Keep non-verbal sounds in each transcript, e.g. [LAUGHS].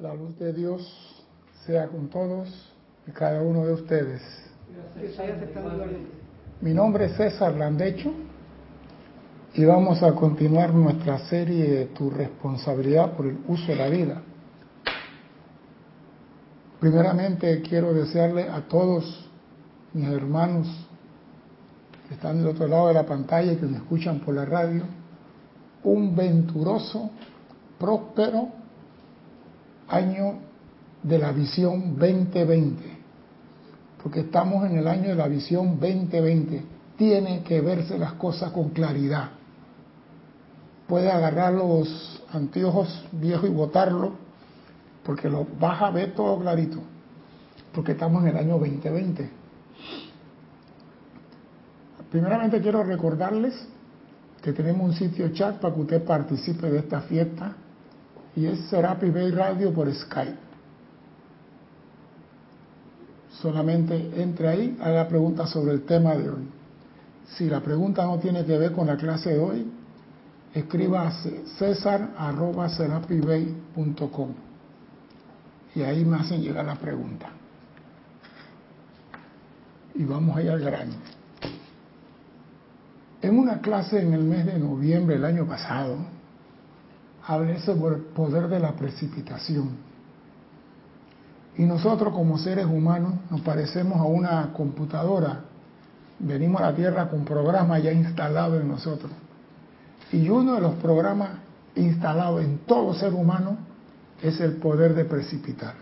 La luz de Dios sea con todos y cada uno de ustedes. Mi nombre es César Landecho y vamos a continuar nuestra serie Tu responsabilidad por el uso de la vida. Primeramente quiero desearle a todos mis hermanos que están del otro lado de la pantalla y que me escuchan por la radio, un venturoso, próspero año de la visión 2020. Porque estamos en el año de la visión 2020. Tiene que verse las cosas con claridad. Puede agarrar los anteojos viejos y botarlo, porque lo vas a ver todo clarito. Porque estamos en el año 2020. Primeramente quiero recordarles que tenemos un sitio chat para que usted participe de esta fiesta y es Serapi Bay Radio por Skype. Solamente entre ahí, haga preguntas sobre el tema de hoy. Si la pregunta no tiene que ver con la clase de hoy, escriba a cesar.com y ahí me hacen llegar la pregunta. Y vamos a ir al grano. En una clase en el mes de noviembre del año pasado, hablé sobre el poder de la precipitación. Y nosotros como seres humanos nos parecemos a una computadora. Venimos a la Tierra con programas ya instalados en nosotros. Y uno de los programas instalados en todo ser humano es el poder de precipitar.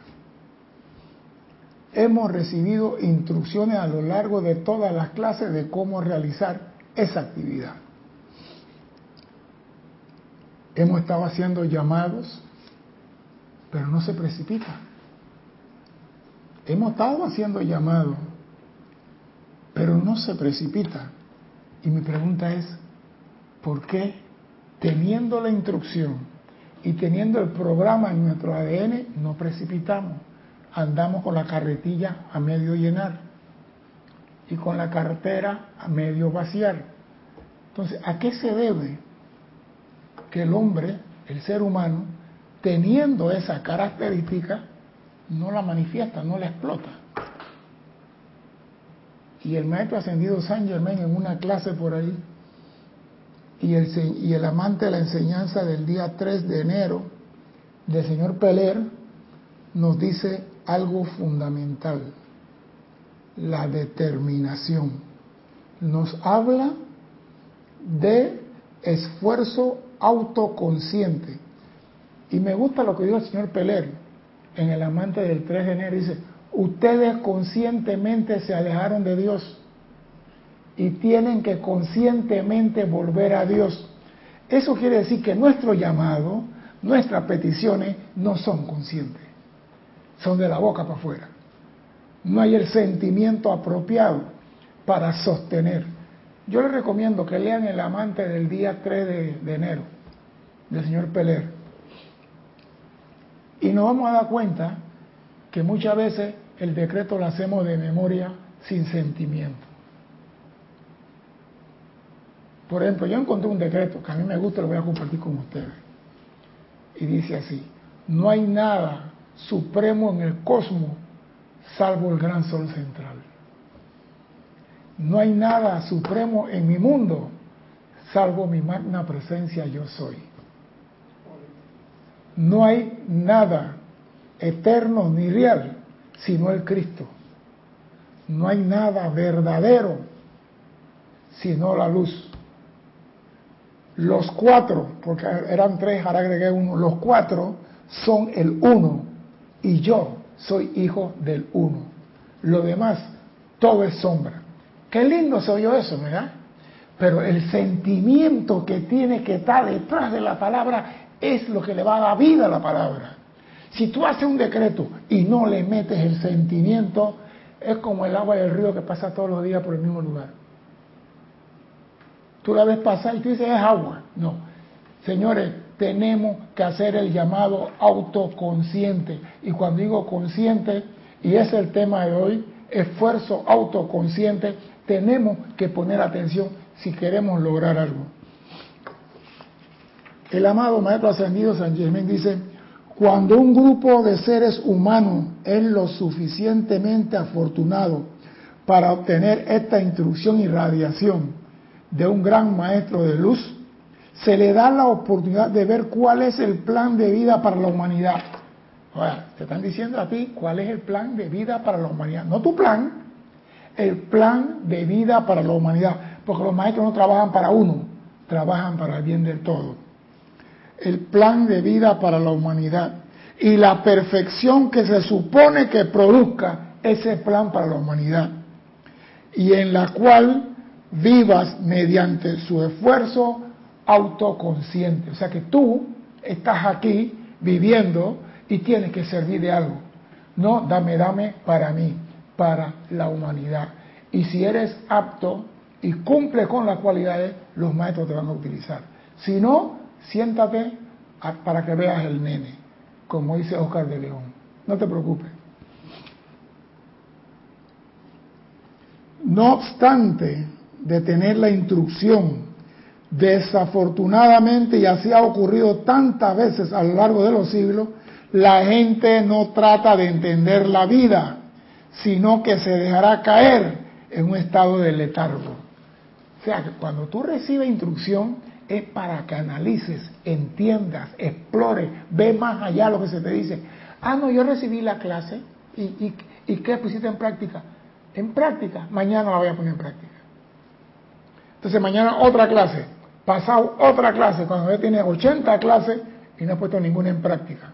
Hemos recibido instrucciones a lo largo de todas las clases de cómo realizar esa actividad. Hemos estado haciendo llamados, pero no se precipita. Hemos estado haciendo llamados, pero no se precipita. Y mi pregunta es, ¿por qué teniendo la instrucción y teniendo el programa en nuestro ADN no precipitamos? Andamos con la carretilla a medio llenar y con la cartera a medio vaciar. Entonces, ¿a qué se debe que el hombre, el ser humano, teniendo esa característica, no la manifiesta, no la explota? Y el maestro ascendido San Germain en una clase por ahí, y el, y el amante de la enseñanza del día 3 de enero, del señor Peler, nos dice algo fundamental la determinación. Nos habla de esfuerzo autoconsciente. Y me gusta lo que dijo el señor Peler en El amante del 3 de enero. Dice, ustedes conscientemente se alejaron de Dios y tienen que conscientemente volver a Dios. Eso quiere decir que nuestro llamado, nuestras peticiones no son conscientes, son de la boca para afuera no hay el sentimiento apropiado para sostener. Yo les recomiendo que lean El amante del día 3 de, enero, del señor Peler. Y nos vamos a dar cuenta que muchas veces el decreto lo hacemos de memoria sin sentimiento. Por ejemplo, yo encontré un decreto que a mí me gusta lo voy a compartir con ustedes. Y dice así, no hay nada supremo en el cosmos salvo el gran sol central. No hay nada supremo en mi mundo, salvo mi magna presencia yo soy. No hay nada eterno ni real, sino el Cristo. No hay nada verdadero, sino la luz. Los cuatro, porque eran tres, ahora agregué uno, los cuatro son el uno y yo soy hijo del uno. Lo demás, todo es sombra. Qué lindo se oyó eso, ¿verdad? Pero el sentimiento que tiene que estar detrás de la palabra es lo que le va a dar vida a la palabra. Si tú haces un decreto y no le metes el sentimiento, es como el agua del río que pasa todos los días por el mismo lugar. Tú la ves pasar y tú dices, es agua. No. Señores, tenemos que hacer el llamado autoconsciente. Y cuando digo consciente, y es el tema de hoy, esfuerzo autoconsciente, tenemos que poner atención si queremos lograr algo. El amado Maestro Ascendido San Germán dice, Cuando un grupo de seres humanos es lo suficientemente afortunado para obtener esta instrucción y radiación de un gran maestro de luz, se le da la oportunidad de ver cuál es el plan de vida para la humanidad. Ahora, te están diciendo a ti cuál es el plan de vida para la humanidad. No tu plan, el plan de vida para la humanidad. Porque los maestros no trabajan para uno, trabajan para el bien del todo. El plan de vida para la humanidad y la perfección que se supone que produzca ese plan para la humanidad. Y en la cual vivas mediante su esfuerzo autoconsciente. O sea que tú estás aquí viviendo y tienes que servir de algo. No, dame, dame para mí, para la humanidad. Y si eres apto y cumple con las cualidades, los maestros te van a utilizar. Si no, siéntate para que veas el nene, como dice Oscar de León. No te preocupes. No obstante de tener la instrucción, desafortunadamente, y así ha ocurrido tantas veces a lo largo de los siglos, la gente no trata de entender la vida, sino que se dejará caer en un estado de letargo. O sea, que cuando tú recibes instrucción es para que analices, entiendas, explores, ve más allá lo que se te dice. Ah, no, yo recibí la clase y, y, y ¿qué pusiste en práctica? En práctica, mañana la voy a poner en práctica. Entonces mañana otra clase, pasado otra clase, cuando ya tiene 80 clases y no ha puesto ninguna en práctica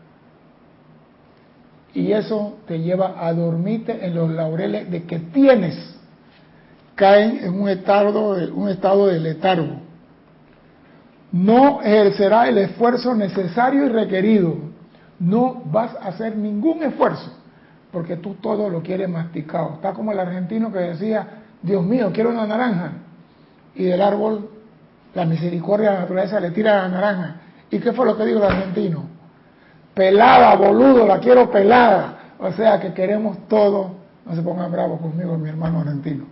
y eso te lleva a dormirte en los laureles de que tienes. Caen en un estado de, un estado de letargo. No ejercerá el esfuerzo necesario y requerido. No vas a hacer ningún esfuerzo porque tú todo lo quieres masticado. Está como el argentino que decía, Dios mío, quiero una naranja. Y del árbol, la misericordia de la naturaleza le tira la naranja. ¿Y qué fue lo que dijo el argentino? Pelada, boludo, la quiero pelada. O sea que queremos todo, no se pongan bravos conmigo, mi hermano argentino.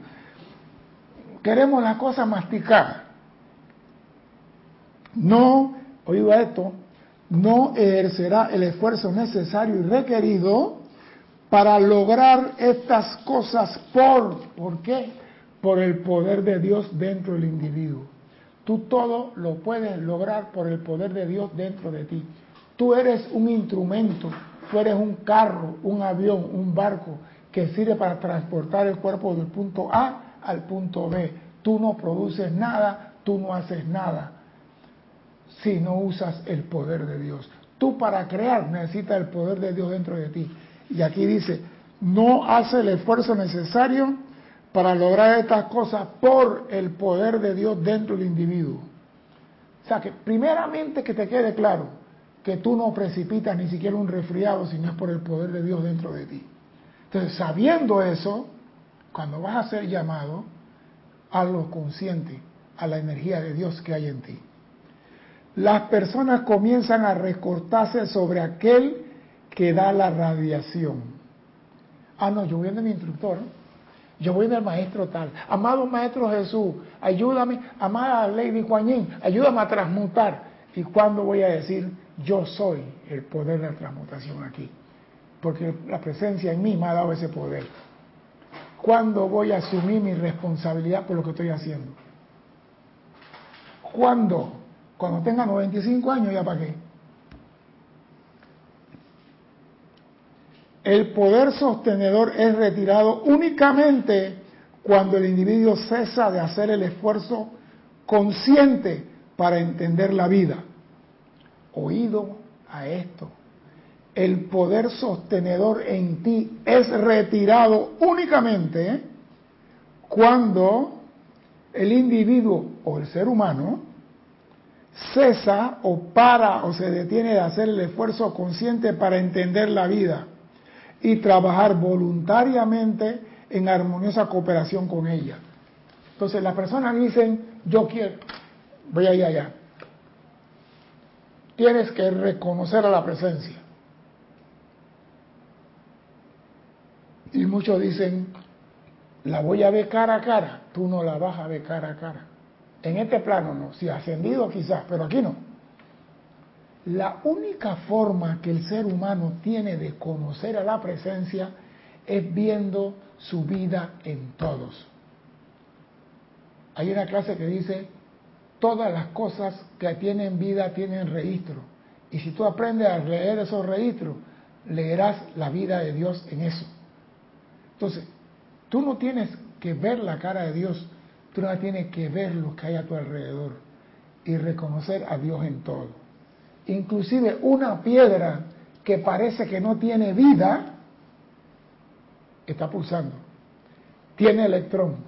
Queremos la cosa masticada. No, oído esto, no ejercerá el esfuerzo necesario y requerido para lograr estas cosas por, ¿por qué? Por el poder de Dios dentro del individuo. Tú todo lo puedes lograr por el poder de Dios dentro de ti. Tú eres un instrumento, tú eres un carro, un avión, un barco que sirve para transportar el cuerpo del punto A al punto B. Tú no produces nada, tú no haces nada si no usas el poder de Dios. Tú para crear necesitas el poder de Dios dentro de ti. Y aquí dice, no hace el esfuerzo necesario para lograr estas cosas por el poder de Dios dentro del individuo. O sea que primeramente que te quede claro, que tú no precipitas ni siquiera un resfriado si no es por el poder de Dios dentro de ti. Entonces, sabiendo eso, cuando vas a ser llamado, hazlo consciente a la energía de Dios que hay en ti. Las personas comienzan a recortarse sobre aquel que da la radiación. Ah, no, yo voy a mi instructor, yo voy del maestro tal. Amado maestro Jesús, ayúdame, amada Lady Juanín, ayúdame a transmutar. ¿Y cuándo voy a decir, yo soy el poder de la transmutación aquí, porque la presencia en mí me ha dado ese poder. ¿Cuándo voy a asumir mi responsabilidad por lo que estoy haciendo? ¿Cuándo? Cuando tenga 95 años, ¿ya para qué? El poder sostenedor es retirado únicamente cuando el individuo cesa de hacer el esfuerzo consciente para entender la vida oído a esto. El poder sostenedor en ti es retirado únicamente cuando el individuo o el ser humano cesa o para o se detiene de hacer el esfuerzo consciente para entender la vida y trabajar voluntariamente en armoniosa cooperación con ella. Entonces las personas dicen, yo quiero, voy allá, allá tienes que reconocer a la presencia. Y muchos dicen, la voy a ver cara a cara, tú no la vas a ver cara a cara. En este plano no, si ascendido quizás, pero aquí no. La única forma que el ser humano tiene de conocer a la presencia es viendo su vida en todos. Hay una clase que dice, todas las cosas que tienen vida tienen registro. Y si tú aprendes a leer esos registros, leerás la vida de Dios en eso. Entonces, tú no tienes que ver la cara de Dios, tú no tienes que ver lo que hay a tu alrededor y reconocer a Dios en todo. Inclusive una piedra que parece que no tiene vida, está pulsando, tiene electrón.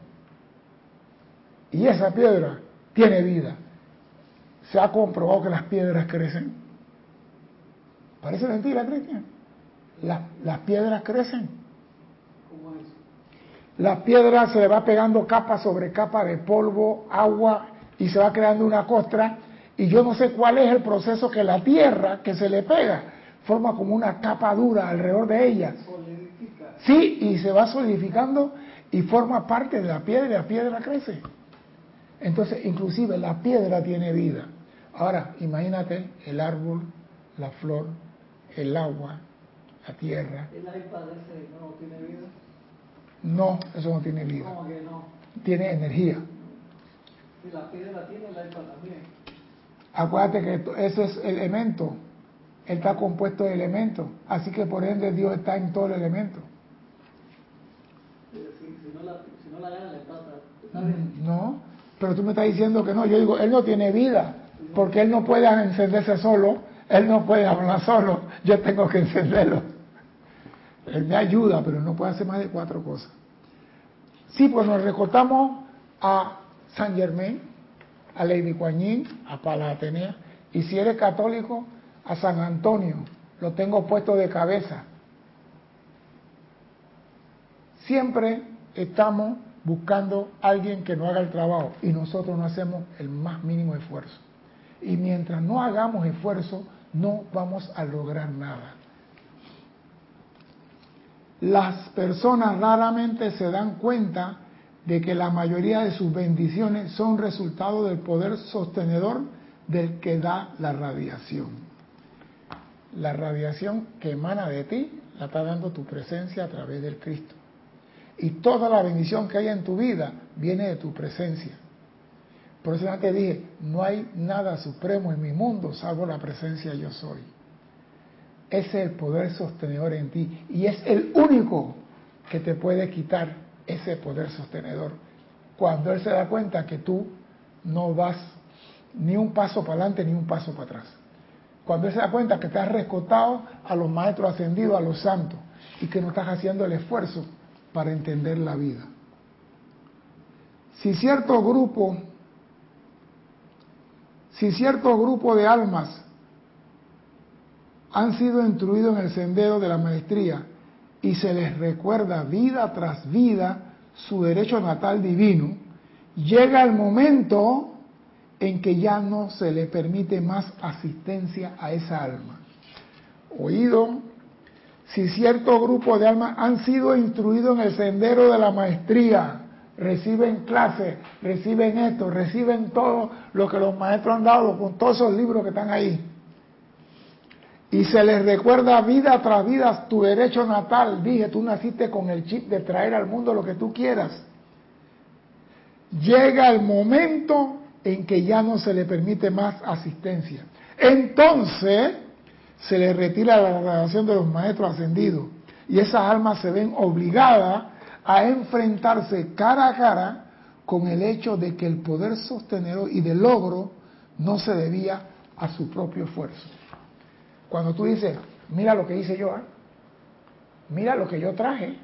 Y esa piedra tiene vida. Se ha comprobado que las piedras crecen. Parece mentira, Cristian. Las, las piedras crecen. ¿Cómo es? Las piedras se le va pegando capa sobre capa de polvo, agua y se va creando una costra. Y yo no sé cuál es el proceso que la tierra que se le pega forma como una capa dura alrededor de ella. Sí, y se va solidificando y forma parte de la piedra y la piedra crece. Entonces, inclusive la piedra tiene vida. Ahora, imagínate el árbol, la flor, el agua, la tierra. ¿El iPad ese no tiene vida? No, eso no tiene vida. ¿Cómo que no? Tiene energía. Si la piedra tiene, el iPad también. Acuérdate que ese es el elemento. Él está compuesto de elementos. Así que por ende Dios está en todo el elemento. Si, si, no la, si no la gana, le pasa. No, pero tú me estás diciendo que no. Yo digo, Él no tiene vida. Porque Él no puede encenderse solo. Él no puede hablar solo. Yo tengo que encenderlo. Él me ayuda, pero no puede hacer más de cuatro cosas. Sí, pues nos recortamos a San Germain, a Lady Kuan a Palas Atenea, y si eres católico, a San Antonio, lo tengo puesto de cabeza. Siempre estamos buscando a alguien que no haga el trabajo y nosotros no hacemos el más mínimo esfuerzo. Y mientras no hagamos esfuerzo, no vamos a lograr nada. Las personas raramente se dan cuenta de que la mayoría de sus bendiciones son resultado del poder sostenedor del que da la radiación. La radiación que emana de ti la está dando tu presencia a través del Cristo. Y toda la bendición que hay en tu vida viene de tu presencia. Por eso te dije, no hay nada supremo en mi mundo salvo la presencia yo soy. Ese es el poder sostenedor en ti y es el único que te puede quitar ese poder sostenedor. Cuando Él se da cuenta que tú no vas ni un paso para adelante ni un paso para atrás. Cuando Él se da cuenta que te has rescotado a los maestros ascendidos, a los santos, y que no estás haciendo el esfuerzo para entender la vida. Si cierto grupo, si cierto grupo de almas han sido instruidos en el sendero de la maestría y se les recuerda vida tras vida su derecho natal divino, llega el momento en que ya no se le permite más asistencia a esa alma. Oído, si cierto grupo de almas han sido instruidos en el sendero de la maestría, reciben clases, reciben esto, reciben todo lo que los maestros han dado con todos esos libros que están ahí. Y se les recuerda vida tras vida tu derecho natal. Dije, tú naciste con el chip de traer al mundo lo que tú quieras. Llega el momento en que ya no se le permite más asistencia. Entonces, se le retira la relación de los maestros ascendidos y esas almas se ven obligadas a enfrentarse cara a cara con el hecho de que el poder sostenedor y de logro no se debía a su propio esfuerzo. Cuando tú dices, mira lo que hice yo, ¿eh? mira lo que yo traje,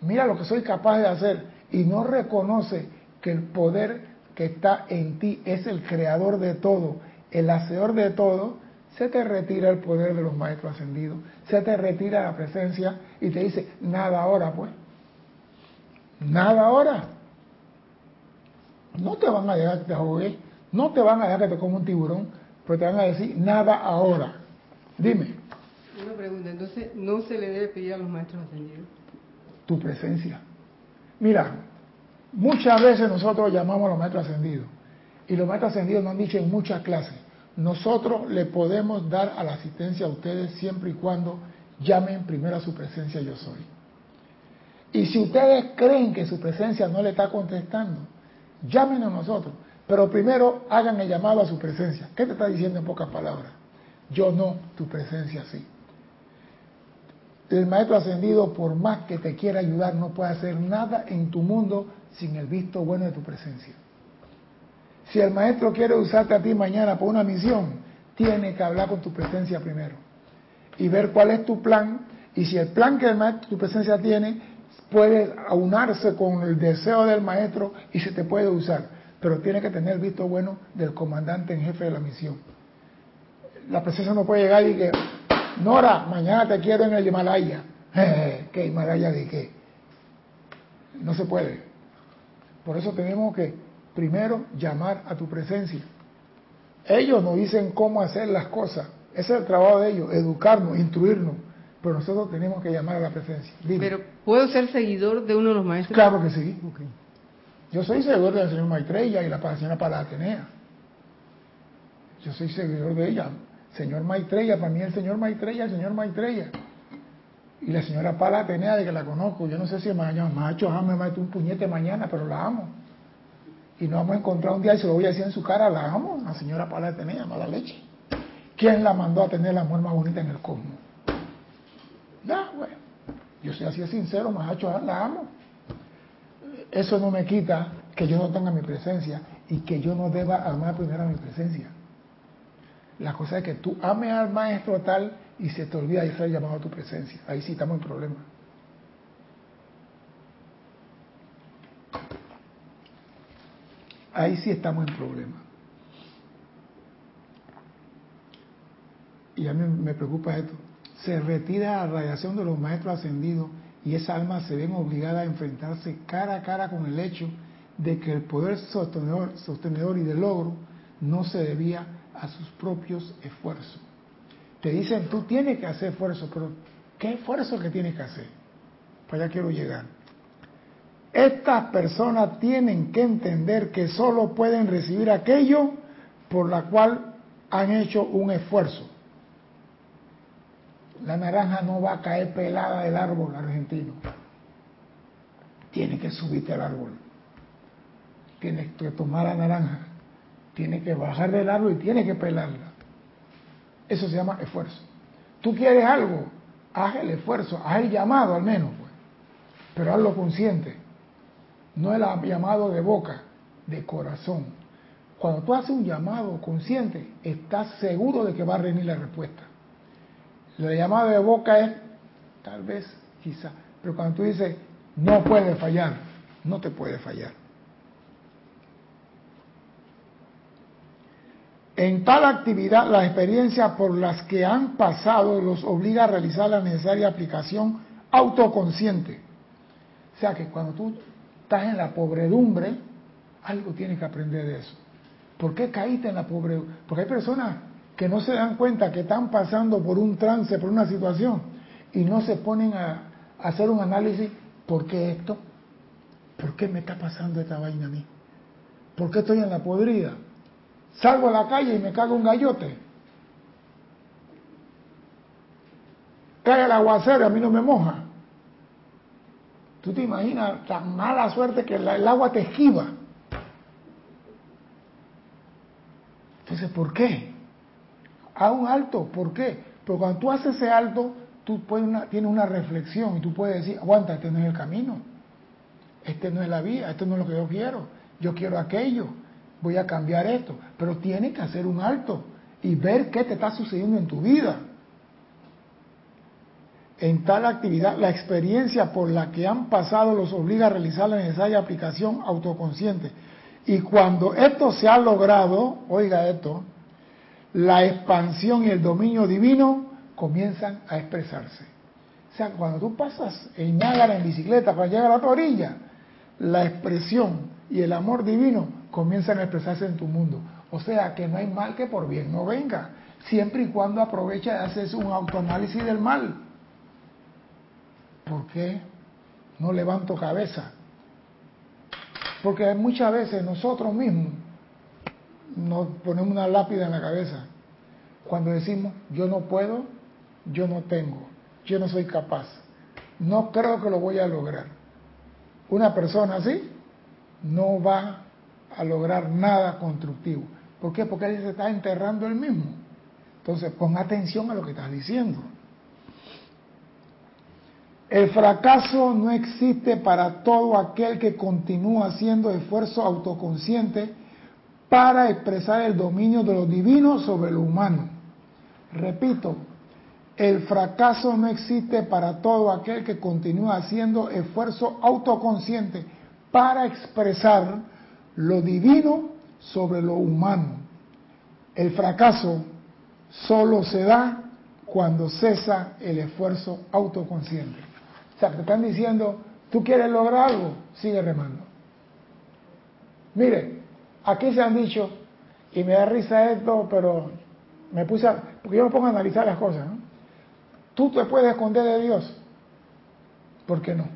mira lo que soy capaz de hacer, y no reconoce que el poder que está en ti es el creador de todo, el hacedor de todo, se te retira el poder de los maestros ascendidos, se te retira la presencia y te dice, nada ahora pues, nada ahora. No te van a dejar que te ahogues, no te van a dejar que te coma un tiburón, pero te van a decir, nada ahora. Dime. Una pregunta, entonces, ¿no se le debe pedir a los maestros ascendidos? Tu presencia. Mira, muchas veces nosotros llamamos a los maestros ascendidos y los maestros ascendidos nos han dicho en muchas clases, nosotros le podemos dar a la asistencia a ustedes siempre y cuando llamen primero a su presencia yo soy. Y si ustedes creen que su presencia no le está contestando, llamen a nosotros. Pero primero hagan el llamado a su presencia. ¿Qué te está diciendo en pocas palabras? Yo no, tu presencia sí. El maestro ascendido, por más que te quiera ayudar, no puede hacer nada en tu mundo sin el visto bueno de tu presencia. Si el maestro quiere usarte a ti mañana por una misión, tiene que hablar con tu presencia primero y ver cuál es tu plan y si el plan que tu presencia tiene puede aunarse con el deseo del maestro y se te puede usar, pero tiene que tener visto bueno del comandante en jefe de la misión. La presencia no puede llegar y que Nora, mañana te quiero en el Himalaya. [LAUGHS] ¿Qué Himalaya de qué? No se puede. Por eso tenemos que primero llamar a tu presencia. Ellos nos dicen cómo hacer las cosas. Ese es el trabajo de ellos, educarnos, instruirnos. Pero nosotros tenemos que llamar a la presencia. Pero ¿puedo ser seguidor de uno de los maestros? Claro que sí. Yo soy seguidor del señor Maitreya y la señora Palatenea. Yo soy seguidor de ella. Señor Maitreya, para mí el señor Maitreya, el señor Maitreya. Y la señora Pala Atenea, de que la conozco, yo no sé si mañana, macho, ah, me mete un puñete mañana, pero la amo. Y nos vamos a encontrar un día y se lo voy a decir en su cara, la amo, la señora Pala Atenea, mala leche. ¿Quién la mandó a tener la mujer más bonita en el cosmos? Ya, bueno. Yo soy así de sincero, macho, la amo. Eso no me quita que yo no tenga mi presencia y que yo no deba amar primero a mi presencia. La cosa es que tú ames al maestro tal y se te olvida y ser llamado a tu presencia. Ahí sí estamos en problema. Ahí sí estamos en problema. Y a mí me preocupa esto. Se retira la radiación de los maestros ascendidos y esa alma se ven obligada a enfrentarse cara a cara con el hecho de que el poder sostenedor, sostenedor y de logro no se debía a sus propios esfuerzos. Te dicen, tú tienes que hacer esfuerzo, pero ¿qué esfuerzo que tienes que hacer? Para allá quiero llegar. Estas personas tienen que entender que solo pueden recibir aquello por la cual han hecho un esfuerzo. La naranja no va a caer pelada del árbol argentino. Tiene que subirte al árbol. Tienes que tomar la naranja. Tiene que bajar del árbol y tiene que pelarla. Eso se llama esfuerzo. Tú quieres algo, haz el esfuerzo, haz el llamado al menos, pues. pero hazlo consciente. No el llamado de boca, de corazón. Cuando tú haces un llamado consciente, estás seguro de que va a venir la respuesta. La llamada de boca es, tal vez, quizá, pero cuando tú dices, no puede fallar, no te puede fallar. En tal actividad, la experiencia por las que han pasado los obliga a realizar la necesaria aplicación autoconsciente. O sea que cuando tú estás en la pobredumbre, algo tienes que aprender de eso. ¿Por qué caíste en la pobredumbre? Porque hay personas que no se dan cuenta que están pasando por un trance, por una situación, y no se ponen a, hacer un análisis, ¿por qué esto? ¿Por qué me está pasando esta vaina a mí? ¿Por qué estoy en la podrida? Salgo a la calle y me cago un gallote. Cae el aguacero a mí no me moja. Tú te imaginas tan mala suerte que el agua te esquiva. Entonces, ¿por qué? A un alto, ¿por qué? Pero cuando tú haces ese alto, tú puedes tienes una reflexión y tú puedes decir, aguanta, este no es el camino, este no es la vía, esto no es lo que yo quiero, yo quiero aquello voy a cambiar esto, pero tienes que hacer un alto y ver qué te está sucediendo en tu vida. En tal actividad, la experiencia por la que han pasado los obliga a realizar la necesaria aplicación autoconsciente. Y cuando esto se ha logrado, oiga esto, la expansión y el dominio divino comienzan a expresarse. O sea, cuando tú pasas en Niágara en bicicleta para llegar a la orilla, la expresión y el amor divino comienzan a expresarse en tu mundo. O sea que no hay mal que por bien no venga, siempre y cuando aprovecha y haces un autoanálisis del mal. ¿Por qué no levanto cabeza? Porque muchas veces nosotros mismos nos ponemos una lápida en la cabeza. Cuando decimos, yo no puedo, yo no tengo, yo no soy capaz, no creo que lo voy a lograr. Una persona así no va a lograr nada constructivo. ¿Por qué? Porque él se está enterrando él mismo. Entonces, pon atención a lo que estás diciendo. El fracaso no existe para todo aquel que continúa haciendo esfuerzo autoconsciente para expresar el dominio de lo divino sobre lo humano. Repito, el fracaso no existe para todo aquel que continúa haciendo esfuerzo autoconsciente para expresar lo divino sobre lo humano. El fracaso solo se da cuando cesa el esfuerzo autoconsciente. O sea, te están diciendo, tú quieres lograr algo, sigue remando. Mire, aquí se han dicho, y me da risa esto, pero me puse, a, porque yo me pongo a analizar las cosas, ¿no? Tú te puedes esconder de Dios. ¿Por qué no?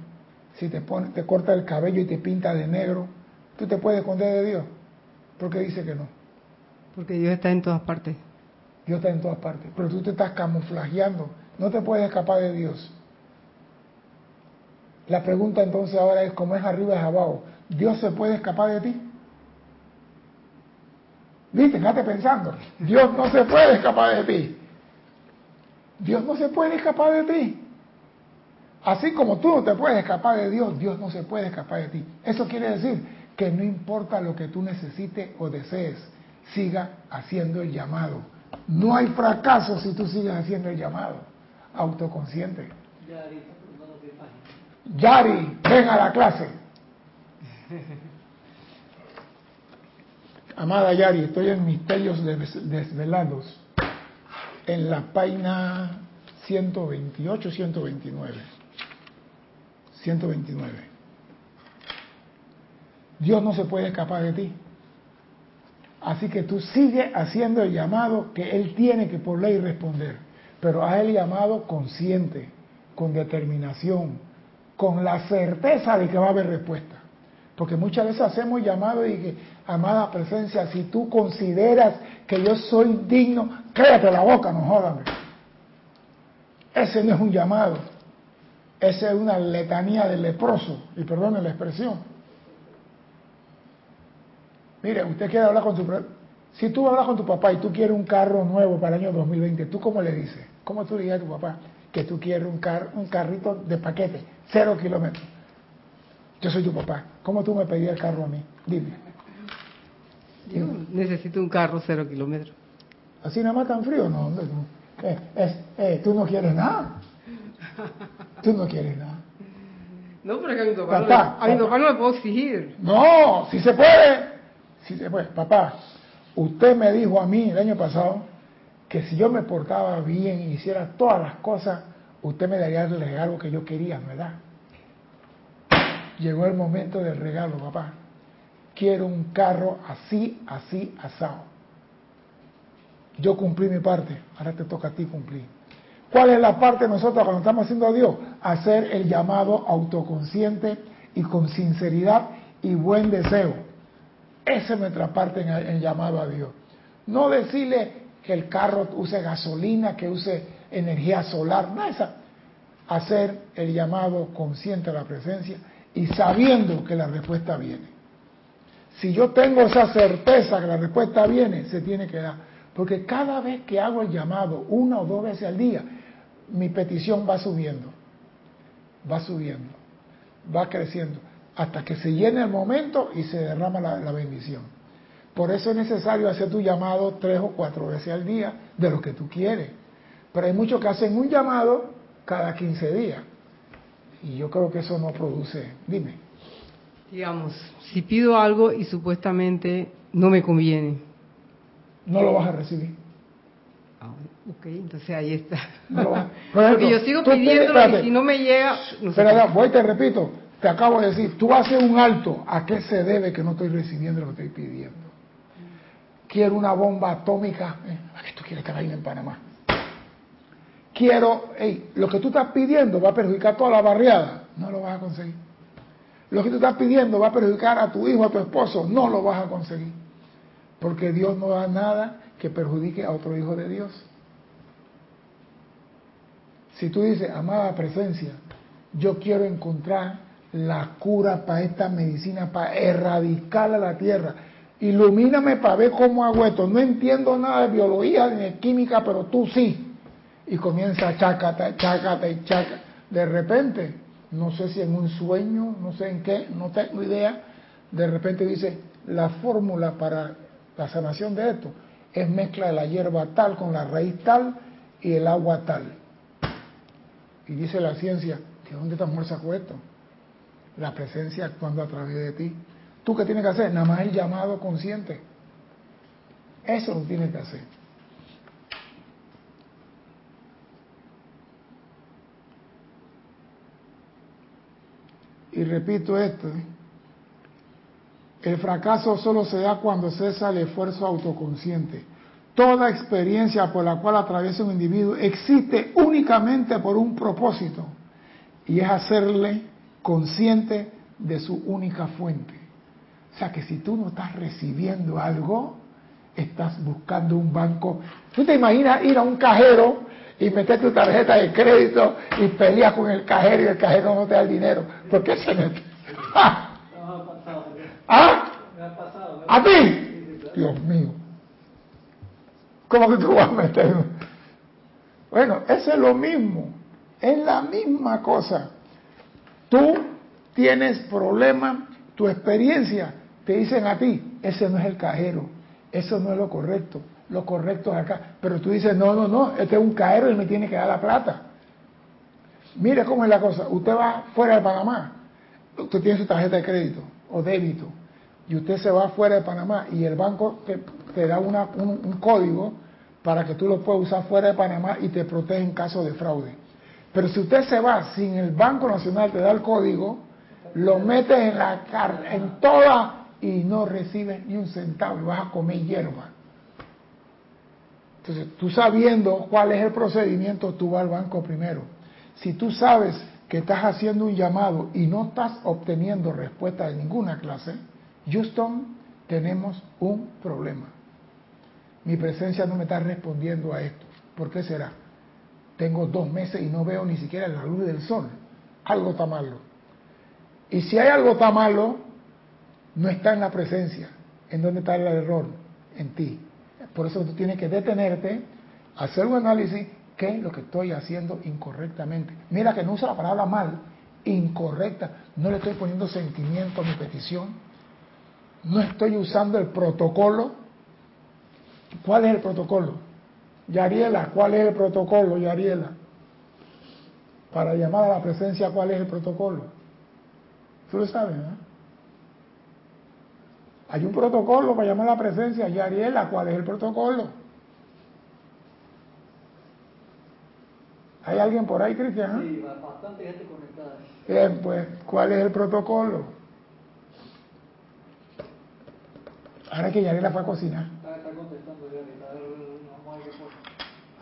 Si te, pone, te corta el cabello y te pinta de negro, tú te puedes esconder de Dios. ¿Por qué dice que no? Porque Dios está en todas partes. Dios está en todas partes. Pero tú te estás camuflajeando. No te puedes escapar de Dios. La pregunta entonces ahora es, ¿cómo es arriba es abajo? ¿Dios se puede escapar de ti? Viste, quédate pensando. Dios no se puede escapar de ti. Dios no se puede escapar de ti. Así como tú no te puedes escapar de Dios, Dios no se puede escapar de ti. Eso quiere decir que no importa lo que tú necesites o desees, siga haciendo el llamado. No hay fracaso si tú sigues haciendo el llamado. Autoconsciente. Yari, ven a la clase. [LAUGHS] Amada Yari, estoy en Misterios Desvelados, en la página 128, 129. 129. Dios no se puede escapar de ti. Así que tú sigue haciendo el llamado que Él tiene que por ley responder. Pero haz el llamado consciente, con determinación, con la certeza de que va a haber respuesta. Porque muchas veces hacemos llamado y que, amada presencia, si tú consideras que yo soy digno, cállate la boca, no jódame. Ese no es un llamado. Esa es una letanía del leproso, y perdone la expresión. Mire, usted quiere hablar con su... Si tú hablas con tu papá y tú quieres un carro nuevo para el año 2020, ¿tú cómo le dices? ¿Cómo tú le dices a tu papá que tú quieres un, car un carrito de paquete, cero kilómetros? Yo soy tu papá. ¿Cómo tú me pedías el carro a mí? Dime. Yo necesito un carro cero kilómetros. ¿Así nada más tan frío? No, eh, eh, tú no quieres nada. Tú no quieres nada. No, pero que a mi papá, no, le, a mi papá no le puedo exigir. No, si se puede. Si se puede. Papá, usted me dijo a mí el año pasado que si yo me portaba bien y hiciera todas las cosas, usted me daría el regalo que yo quería, ¿verdad? Llegó el momento del regalo, papá. Quiero un carro así, así, asado. Yo cumplí mi parte, ahora te toca a ti cumplir. ¿Cuál es la parte de nosotros cuando estamos haciendo a Dios? Hacer el llamado autoconsciente y con sinceridad y buen deseo. Esa es nuestra parte en el llamado a Dios. No decirle que el carro use gasolina, que use energía solar, no esa. Hacer el llamado consciente a la presencia y sabiendo que la respuesta viene. Si yo tengo esa certeza que la respuesta viene, se tiene que dar. Porque cada vez que hago el llamado, una o dos veces al día, mi petición va subiendo, va subiendo, va creciendo, hasta que se llene el momento y se derrama la, la bendición. Por eso es necesario hacer tu llamado tres o cuatro veces al día de lo que tú quieres. Pero hay muchos que hacen un llamado cada 15 días. Y yo creo que eso no produce. Dime. Digamos, si pido algo y supuestamente no me conviene. No lo vas a recibir. Ah, ok, entonces ahí está. No lo vas- Porque yo sigo pidiéndolo y si no me llega... No sé voy te repito. Te acabo de decir, tú haces un alto. ¿A qué se debe que no estoy recibiendo lo que estoy pidiendo? Quiero una bomba atómica. Eh, ¿A qué tú quieres que en Panamá? Quiero, hey, lo que tú estás pidiendo va a perjudicar toda la barriada. No lo vas a conseguir. Lo que tú estás pidiendo va a perjudicar a tu hijo, a tu esposo. No lo vas a conseguir. Porque Dios no da nada que perjudique a otro hijo de Dios. Si tú dices, amada presencia, yo quiero encontrar la cura para esta medicina, para erradicar a la tierra. Ilumíname para ver cómo hago esto. No entiendo nada de biología ni de química, pero tú sí. Y comienza chácata, chácata y chácata. De repente, no sé si en un sueño, no sé en qué, no tengo idea, de repente dice, la fórmula para la sanación de esto es mezcla de la hierba tal con la raíz tal y el agua tal. Y dice la ciencia, ¿de dónde está muerto esto? La presencia actuando a través de ti. ¿Tú qué tienes que hacer? Nada más el llamado consciente. Eso lo tienes que hacer. Y repito esto, el fracaso solo se da cuando cesa el esfuerzo autoconsciente. Toda experiencia por la cual atraviesa un individuo existe únicamente por un propósito y es hacerle consciente de su única fuente. O sea que si tú no estás recibiendo algo, estás buscando un banco. ¿Tú te imaginas ir a un cajero y meter tu tarjeta de crédito y pelear con el cajero y el cajero no te da el dinero? ¿Por qué se mete? [LAUGHS] ¿Ah? ¿Ah? ¿A ti? Dios mío. ¿Cómo que tú vas a meter? Bueno, eso es lo mismo. Es la misma cosa. Tú tienes problemas, tu experiencia, te dicen a ti, ese no es el cajero, eso no es lo correcto, lo correcto es acá. Pero tú dices, no, no, no, este es un cajero y me tiene que dar la plata. Mire cómo es la cosa, usted va fuera de Panamá, usted tiene su tarjeta de crédito o débito, y usted se va fuera de Panamá y el banco te, da un, un, código para que tú lo puedas usar fuera de Panamá y te protege en caso de fraude. Pero si usted se va sin el Banco Nacional te da el código, lo metes en la en toda y no recibes ni un centavo y vas a comer hierba. Entonces, tú sabiendo cuál es el procedimiento, tú vas al banco primero. Si tú sabes que estás haciendo un llamado y no estás obteniendo respuesta de ninguna clase, Houston, tenemos un problema. Mi presencia no me está respondiendo a esto. ¿Por qué será? Tengo dos meses y no veo ni siquiera la luz del sol. Algo está malo. Y si hay algo está malo, no está en la presencia. ¿En dónde está el error? En ti. Por eso tú tienes que detenerte, hacer un análisis, ¿qué es lo que estoy haciendo incorrectamente? Mira que no uso la palabra mal, incorrecta. No le estoy poniendo sentimiento a mi petición. No estoy usando el protocolo. ¿Cuál es el protocolo? Yariela, ¿cuál es el protocolo, Yariela? Para llamar a la presencia, ¿cuál es el protocolo? Tú lo sabes, ¿no? Hay un protocolo para llamar a la presencia, Yariela, ¿cuál es el protocolo? ¿Hay alguien por ahí, Cristian? Sí, bastante gente conectada. Bien, pues, ¿cuál es el protocolo? Ahora que Yariela fue a cocinar. Está, contestando Yariela.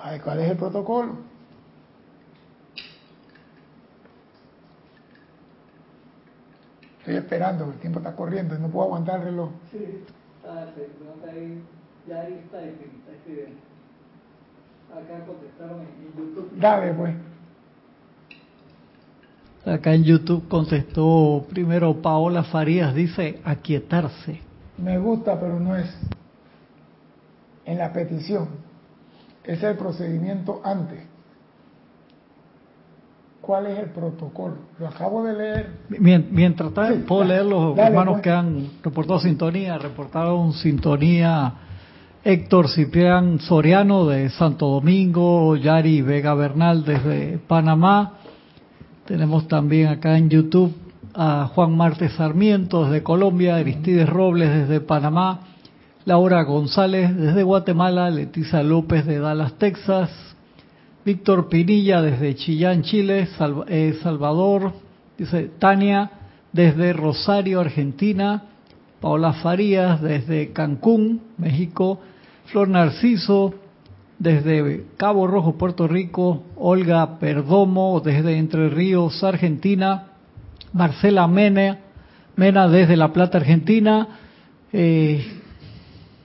Ay, ¿cuál es el protocolo? Estoy esperando, el tiempo está corriendo y no puedo aguantar el reloj. Sí, está ahí, ya ahí está, está escribiendo. Acá contestaron en YouTube. Dale, pues. Acá en YouTube contestó primero Paola Farías, dice aquietarse. Me gusta, pero no es en la petición. Es el procedimiento antes. ¿Cuál es el protocolo? Lo acabo de leer. Mientras tanto, puedo leer los hermanos pues. que han reportado sintonía. Reportaron sintonía Héctor Ciprián Soriano de Santo Domingo, Yari Vega Bernal desde Panamá. Tenemos también acá en YouTube a Juan Marte Sarmiento desde Colombia, Aristides Robles desde Panamá, Laura González desde Guatemala, Leticia López de Dallas, Texas, Víctor Pinilla desde Chillán, Chile, eh, Salvador, dice Tania desde Rosario, Argentina, Paola Farías desde Cancún, México, Flor Narciso desde Cabo Rojo, Puerto Rico, Olga Perdomo desde Entre Ríos, Argentina, Marcela Mena, Mena desde La Plata, Argentina, eh,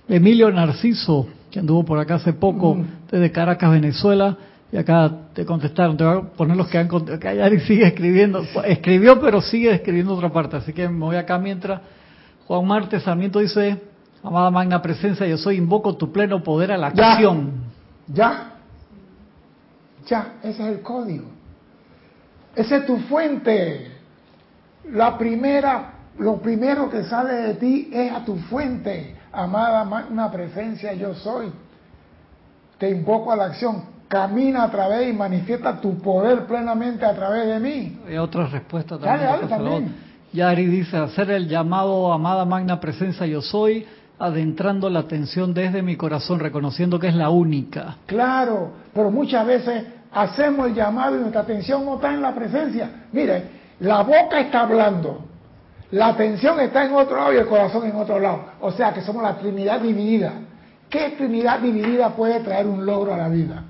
Emilio Narciso, que anduvo por acá hace poco, desde Caracas, Venezuela, y acá te contestaron, te voy a poner los que han acá Yari sigue escribiendo, escribió pero sigue escribiendo otra parte, así que me voy acá mientras. Juan Marte Sarmiento dice, amada magna presencia, yo soy, invoco tu pleno poder a la acción. Ya, ya, ese es el código. Esa es tu fuente. La primera, lo primero que sale de ti es a tu fuente, amada magna presencia, yo soy. Te invoco a la acción camina a través y manifiesta tu poder plenamente a través de mí. Hay otra respuesta también. Yari dice, hacer el llamado, amada magna presencia yo soy, adentrando la atención desde mi corazón, reconociendo que es la única. Claro, pero muchas veces hacemos el llamado y nuestra atención no está en la presencia. Mire, la boca está hablando, la atención está en otro lado y el corazón en otro lado. O sea que somos la Trinidad dividida. ¿Qué Trinidad dividida puede traer un logro a la vida?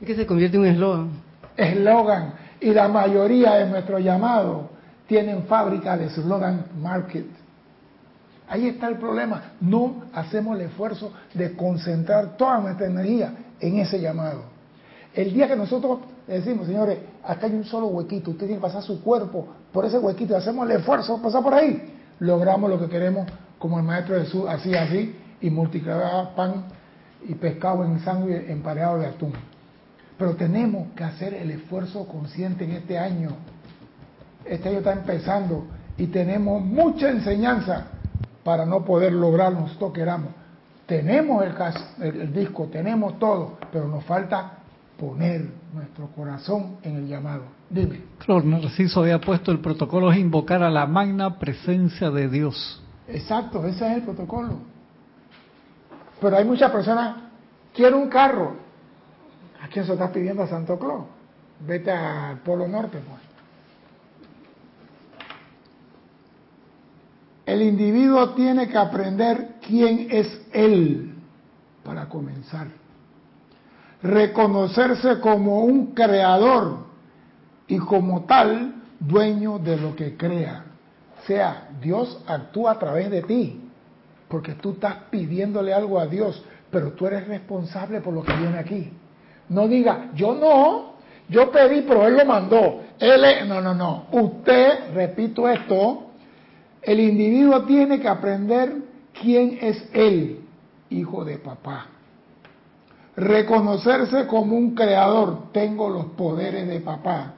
Es que se convierte en un eslogan. Eslogan. Y la mayoría de nuestros llamados tienen fábrica de slogan market. Ahí está el problema. No hacemos el esfuerzo de concentrar toda nuestra energía en ese llamado. El día que nosotros decimos, señores, acá hay un solo huequito, usted tiene que pasar su cuerpo por ese huequito, y hacemos el esfuerzo de pasar por ahí, logramos lo que queremos, como el maestro Jesús hacía así y multiplicaba pan y pescado en sangre empareado de atún. Pero tenemos que hacer el esfuerzo consciente en este año. Este año está empezando y tenemos mucha enseñanza para no poder lograr lo que queramos. Tenemos el, el disco, tenemos todo, pero nos falta poner nuestro corazón en el llamado. Dime. Flor Narciso había puesto el protocolo es invocar a la magna presencia de Dios. Exacto, ese es el protocolo. Pero hay muchas personas, quiero un carro, ¿A quién se está pidiendo a Santo Claus? Vete al Polo Norte, pues. El individuo tiene que aprender quién es él para comenzar. Reconocerse como un creador y como tal dueño de lo que crea. O sea, Dios actúa a través de ti, porque tú estás pidiéndole algo a Dios, pero tú eres responsable por lo que viene aquí. No diga, yo no, yo pedí, pero él lo mandó. Él no, no, no. Usted, repito esto, el individuo tiene que aprender quién es él, hijo de papá. Reconocerse como un creador, tengo los poderes de papá.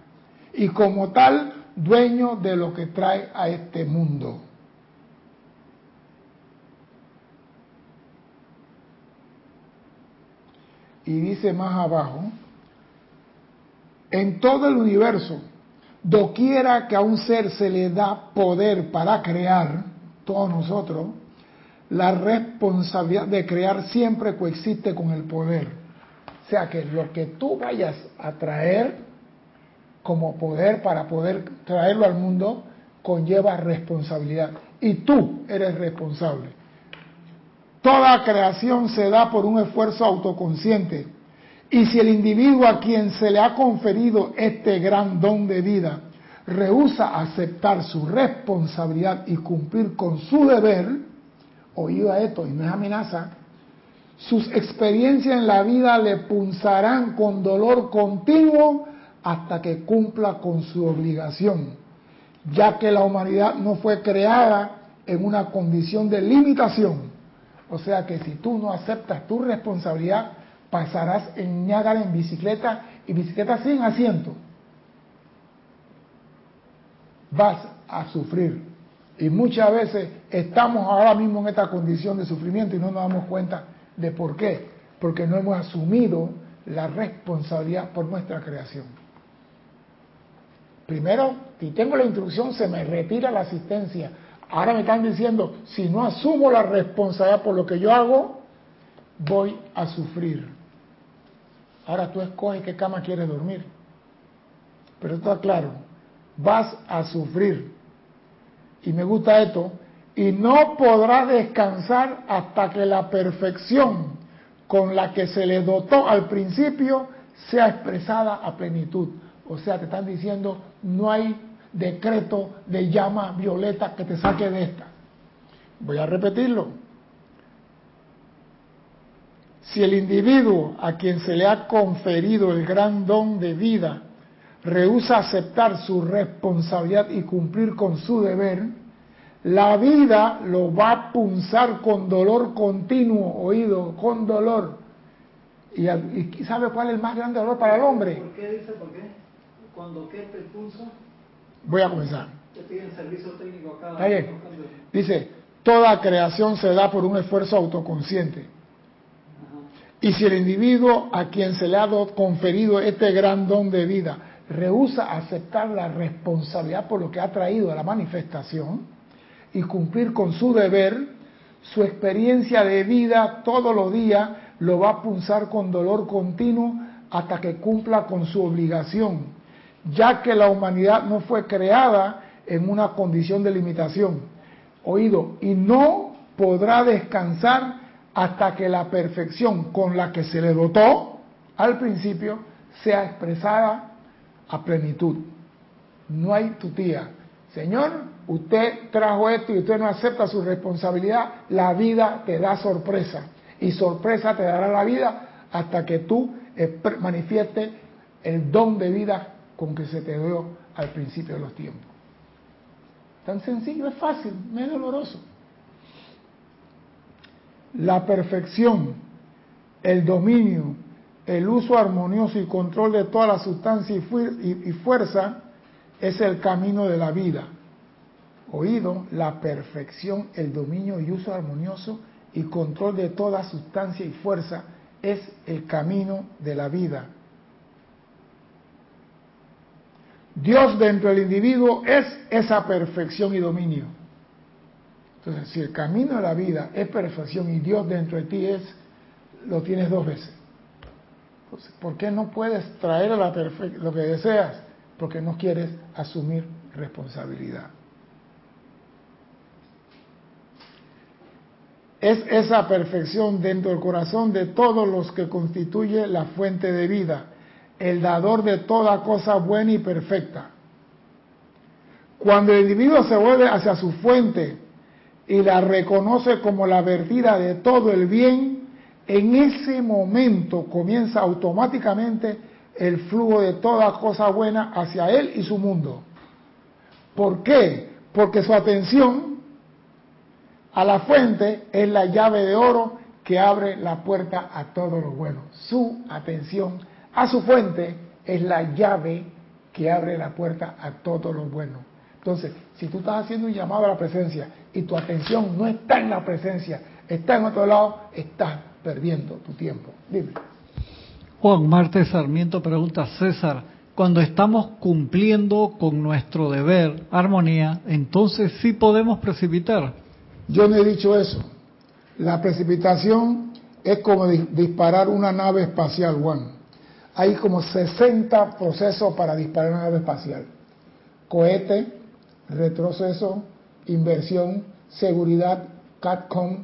Y como tal, dueño de lo que trae a este mundo. Y dice más abajo, en todo el universo, doquiera que a un ser se le da poder para crear, todos nosotros, la responsabilidad de crear siempre coexiste con el poder. O sea que lo que tú vayas a traer como poder para poder traerlo al mundo conlleva responsabilidad. Y tú eres responsable. Toda creación se da por un esfuerzo autoconsciente. Y si el individuo a quien se le ha conferido este gran don de vida rehúsa aceptar su responsabilidad y cumplir con su deber, oído esto y no es amenaza, sus experiencias en la vida le punzarán con dolor continuo hasta que cumpla con su obligación, ya que la humanidad no fue creada en una condición de limitación, o sea que si tú no aceptas tu responsabilidad, pasarás en Niágara en bicicleta y bicicleta sin asiento. Vas a sufrir. Y muchas veces estamos ahora mismo en esta condición de sufrimiento y no nos damos cuenta de por qué. Porque no hemos asumido la responsabilidad por nuestra creación. Primero, si tengo la instrucción, se me retira la asistencia Ahora me están diciendo, si no asumo la responsabilidad por lo que yo hago, voy a sufrir. Ahora tú escoges qué cama quieres dormir. Pero está claro, vas a sufrir. Y me gusta esto, y no podrá descansar hasta que la perfección con la que se le dotó al principio sea expresada a plenitud. O sea, te están diciendo, no hay decreto de llama violeta que te saque de esta. Voy a repetirlo. Si el individuo a quien se le ha conferido el gran don de vida rehúsa aceptar su responsabilidad y cumplir con su deber, la vida lo va a punzar con dolor continuo, oído, con dolor. ¿Y, sabe cuál es el más grande dolor para el hombre? ¿Por qué dice por qué? Cuando qué te punza. Voy a comenzar. Técnico acá. Dice, toda creación se da por un esfuerzo autoconsciente. Y si el individuo a quien se le ha conferido este gran don de vida rehúsa aceptar la responsabilidad por lo que ha traído a la manifestación y cumplir con su deber, su experiencia de vida todos los días lo va a punzar con dolor continuo hasta que cumpla con su obligación, ya que la humanidad no fue creada en una condición de limitación. Oído, y no podrá descansar hasta que la perfección con la que se le dotó al principio sea expresada a plenitud. No hay tutía. Señor, usted trajo esto y usted no acepta su responsabilidad, la vida te da sorpresa. Y sorpresa te dará la vida hasta que tú manifiestes el don de vida con que se te dio al principio de los tiempos. Tan sencillo, es fácil, no es doloroso. La perfección, el dominio, el uso armonioso y control de toda la sustancia y fuerza es el camino de la vida. Oído, la perfección, el dominio y uso armonioso y control de toda sustancia y fuerza es el camino de la vida. Dios dentro del individuo es esa perfección y dominio. Entonces, si el camino de la vida es perfección y Dios dentro de ti es, lo tienes dos veces. ¿Por qué no puedes traer a la lo que deseas? Porque no quieres asumir responsabilidad. Es esa perfección dentro del corazón de todos los que constituye la fuente de vida, el dador de toda cosa buena y perfecta. Cuando el individuo se vuelve hacia su fuente y la reconoce como la vertida de todo el bien, en ese momento comienza automáticamente el flujo de toda cosa buena hacia él y su mundo. ¿Por qué? Porque su atención a la fuente es la llave de oro que abre la puerta a todo lo bueno. Su atención a su fuente es la llave que abre la puerta a todo lo bueno. Entonces, si tú estás haciendo un llamado a la presencia y tu atención no está en la presencia, está en otro lado, estás perdiendo tu tiempo. Dime. Juan Marte Sarmiento pregunta, César, cuando estamos cumpliendo con nuestro deber, armonía, entonces sí podemos precipitar. Yo no he dicho eso. La precipitación es como disparar una nave espacial, Juan. Hay como 60 procesos para disparar una nave espacial. Cohete, retroceso, inversión, seguridad, CATCOM,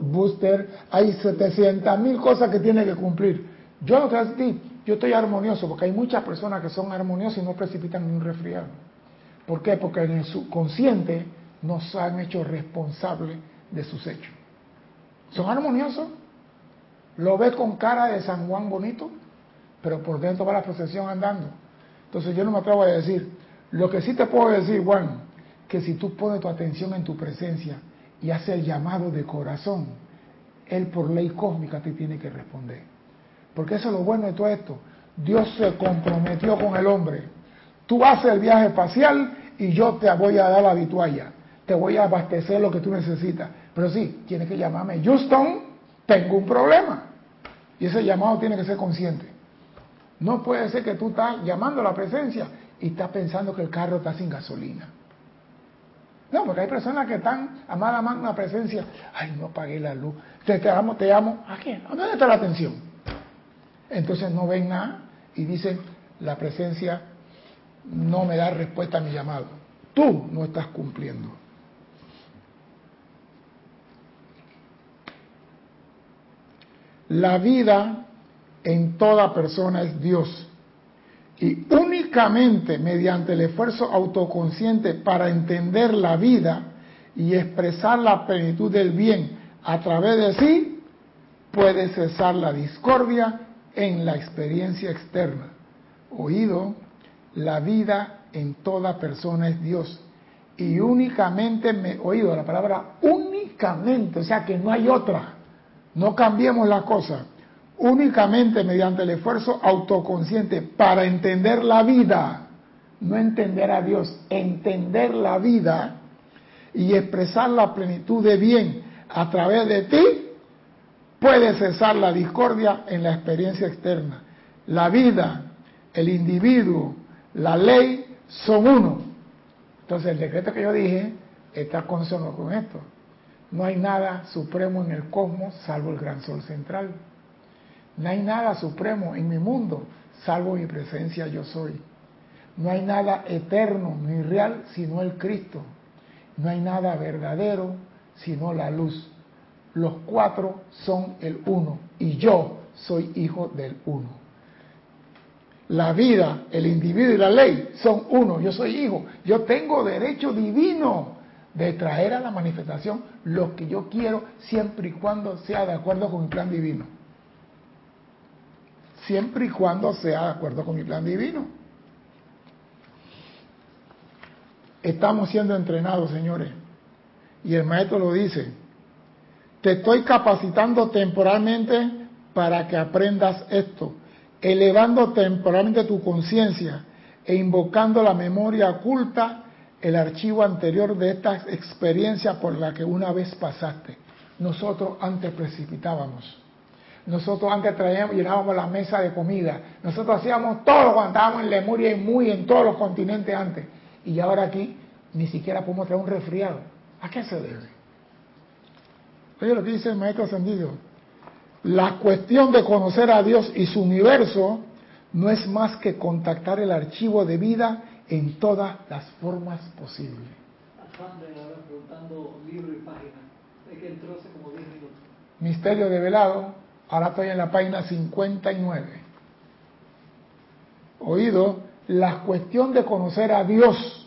Booster, hay 700 mil cosas que tiene que cumplir. Yo que ti, yo estoy armonioso, porque hay muchas personas que son armoniosas y no precipitan ni un resfriado. ¿Por qué? Porque en el subconsciente nos han hecho responsables de sus hechos. ¿Son armoniosos? Lo ves con cara de San Juan bonito, pero por dentro va la procesión andando. Entonces yo no me atrevo a decir, lo que sí te puedo decir, Juan, que si tú pones tu atención en tu presencia, y hace el llamado de corazón, Él por ley cósmica te tiene que responder. Porque eso es lo bueno de todo esto. Dios se comprometió con el hombre. Tú haces el viaje espacial y yo te voy a dar la vitualla. Te voy a abastecer lo que tú necesitas. Pero sí, tienes que llamarme. Houston, tengo un problema. Y ese llamado tiene que ser consciente. No puede ser que tú estás llamando a la presencia y estás pensando que el carro está sin gasolina. No, porque hay personas que están, amada una presencia, ay, no pagué la luz, te, te amo, te amo, ¿a quién? ¿A dónde está la atención? Entonces no ven nada y dicen, la presencia no me da respuesta a mi llamado. Tú no estás cumpliendo. La vida en toda persona es Dios. Y únicamente mediante el esfuerzo autoconsciente para entender la vida y expresar la plenitud del bien a través de sí, puede cesar la discordia en la experiencia externa. Oído, la vida en toda persona es Dios. Y únicamente, me, oído la palabra únicamente, o sea que no hay otra. No cambiemos la cosa. Únicamente mediante el esfuerzo autoconsciente para entender la vida, no entender a Dios, entender la vida y expresar la plenitud de bien a través de ti, puede cesar la discordia en la experiencia externa. La vida, el individuo, la ley son uno. Entonces el decreto que yo dije está consono con esto. No hay nada supremo en el cosmos salvo el gran sol central. No hay nada supremo en mi mundo salvo mi presencia yo soy. No hay nada eterno ni real sino el Cristo. No hay nada verdadero sino la luz. Los cuatro son el uno y yo soy hijo del uno. La vida, el individuo y la ley son uno. Yo soy hijo. Yo tengo derecho divino de traer a la manifestación lo que yo quiero siempre y cuando sea de acuerdo con mi plan divino. Siempre y cuando sea de acuerdo con mi plan divino. Estamos siendo entrenados, señores. Y el maestro lo dice. Te estoy capacitando temporalmente para que aprendas esto, elevando temporalmente tu conciencia e invocando la memoria oculta, el archivo anterior de esta experiencia por la que una vez pasaste. Nosotros antes precipitábamos. Nosotros antes traíamos, llenábamos la mesa de comida. Nosotros hacíamos todo cuando estábamos en Lemuria y muy en todos los continentes antes. Y ahora aquí ni siquiera podemos traer un resfriado. ¿A qué se debe? Oye lo que dice el maestro ascendido. La cuestión de conocer a Dios y su universo no es más que contactar el archivo de vida en todas las formas posibles. Misterio de velado, ahora estoy en la página 59. Oído, la cuestión de conocer a Dios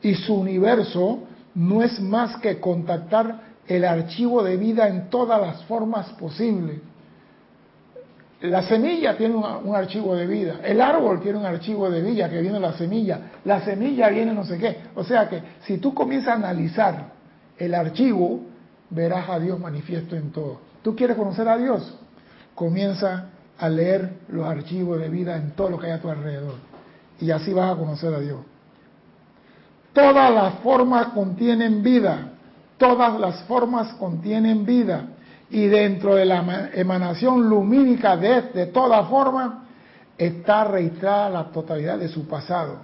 y su universo no es más que contactar el archivo de vida en todas las formas posibles. La semilla tiene un, archivo de vida, el árbol tiene un archivo de vida que viene la semilla, la semilla viene no sé qué. O sea que si tú comienzas a analizar el archivo, verás a Dios manifiesto en todo. ¿Tú quieres conocer a Dios? Comienza a leer los archivos de vida en todo lo que hay a tu alrededor. Y así vas a conocer a Dios. Todas las formas contienen vida, todas las formas contienen vida y dentro de la emanación lumínica de, de toda forma está registrada la totalidad de su pasado,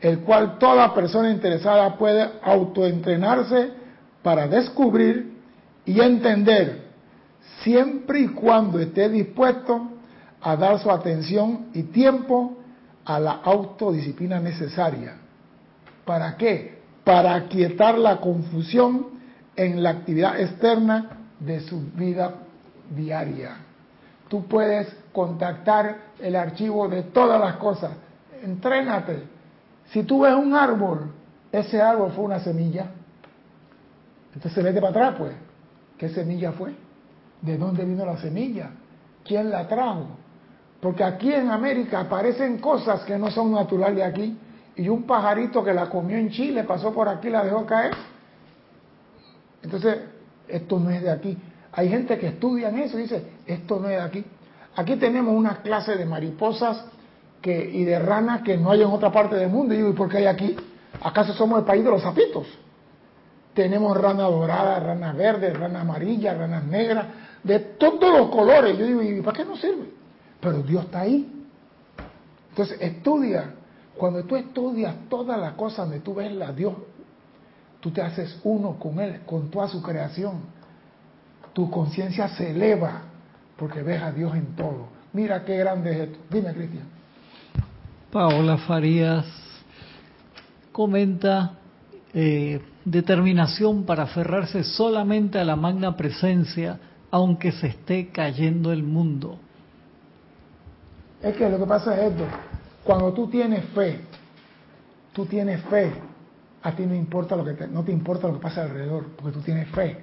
el cual toda persona interesada puede autoentrenarse para descubrir y entender siempre y cuando esté dispuesto a dar su atención y tiempo a la autodisciplina necesaria. ¿Para qué? Para aquietar la confusión en la actividad externa de su vida diaria. Tú puedes contactar el archivo de todas las cosas. Entrénate. Si tú ves un árbol, ese árbol fue una semilla. Entonces vete para atrás, pues. ¿Qué semilla fue? ¿De dónde vino la semilla? ¿Quién la trajo? Porque aquí en América aparecen cosas que no son naturales de aquí y un pajarito que la comió en Chile pasó por aquí la dejó caer. Entonces, esto no es de aquí. Hay gente que estudia eso y dice, esto no es de aquí. Aquí tenemos una clase de mariposas que, y de ranas que no hay en otra parte del mundo. Y digo, ¿y por qué hay aquí? ¿Acaso somos el país de los zapitos? Tenemos ranas doradas, ranas verdes, ranas amarillas, ranas negras, de todos los colores. Yo digo, ¿y para qué no sirve? Pero Dios está ahí. Entonces, estudia cuando tú estudias todas las cosas donde tú ves a Dios, tú te haces uno con Él, con toda su creación. Tu conciencia se eleva porque ves a Dios en todo. Mira qué grande es esto. Dime, Cristian. Paola Farías comenta eh, determinación para aferrarse solamente a la magna presencia aunque se esté cayendo el mundo. Es que lo que pasa es esto, cuando tú tienes fe, tú tienes fe, a ti no importa lo que te, no te importa lo que pasa alrededor, porque tú tienes fe.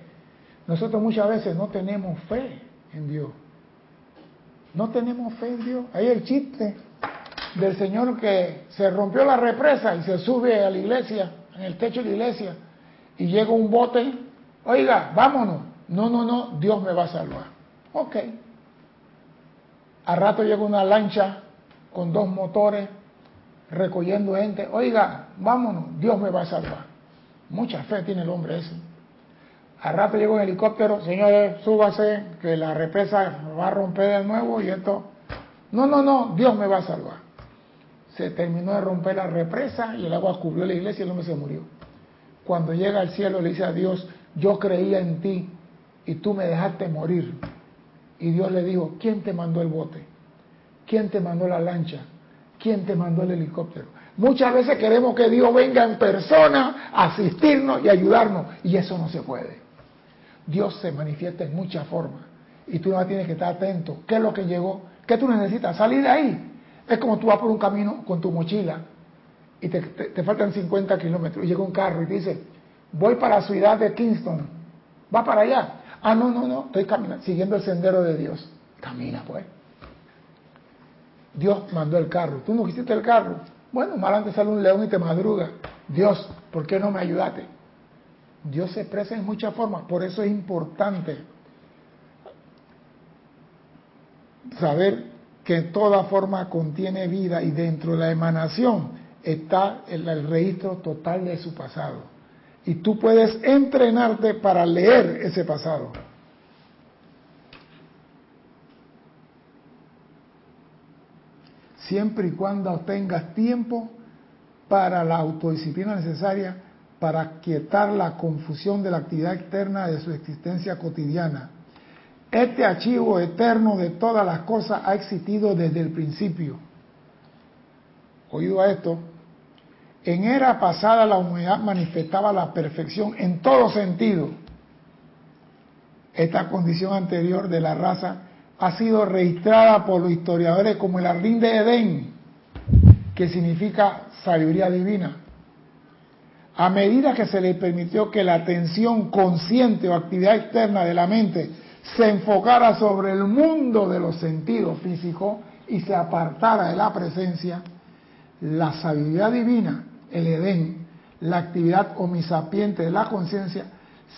Nosotros muchas veces no tenemos fe en Dios. No tenemos fe en Dios. Ahí el chiste del señor que se rompió la represa y se sube a la iglesia, en el techo de la iglesia, y llega un bote, oiga, vámonos. No, no, no, Dios me va a salvar. Ok. A rato llega una lancha con dos motores recogiendo gente, oiga, vámonos, Dios me va a salvar. Mucha fe tiene el hombre ese. A rato llega un helicóptero, señores, súbase, que la represa va a romper de nuevo y esto. No, no, no, Dios me va a salvar. Se terminó de romper la represa y el agua cubrió la iglesia y el hombre se murió. Cuando llega al cielo le dice a Dios, yo creía en ti y tú me dejaste morir. Y Dios le dijo, ¿quién te mandó el bote? ¿Quién te mandó la lancha? ¿Quién te mandó el helicóptero? Muchas veces queremos que Dios venga en persona a asistirnos y ayudarnos y eso no se puede. Dios se manifiesta en muchas formas y tú no tienes que estar atento. ¿Qué es lo que llegó? ¿Qué tú necesitas? Salir de ahí. Es como tú vas por un camino con tu mochila y te, faltan 50 kilómetros y llega un carro y te dice, voy para la ciudad de Kingston. Va para allá. Ah, no, no, no, estoy caminando, siguiendo el sendero de Dios. Camina pues. Dios mandó el carro. Tú no quisiste el carro. Bueno, más adelante sale un león y te madruga. Dios, ¿por qué no me ayudaste? Dios se expresa en muchas formas. Por eso es importante saber que toda forma contiene vida y dentro de la emanación está el, registro total de su pasado. Y tú puedes entrenarte para leer ese pasado. Siempre y cuando tengas tiempo para la autodisciplina necesaria para quietar la confusión de la actividad externa de su existencia cotidiana. Este archivo eterno de todas las cosas ha existido desde el principio. Oído a esto, en era pasada la humanidad manifestaba la perfección en todo sentido. Esta condición anterior de la raza ha sido registrada por los historiadores como el jardín de Edén, que significa sabiduría divina a medida que se le permitió que la atención consciente o actividad externa de la mente se enfocara sobre el mundo de los sentidos físicos y se apartara de la presencia, la sabiduría divina, el Edén, la actividad omisapiente de la conciencia,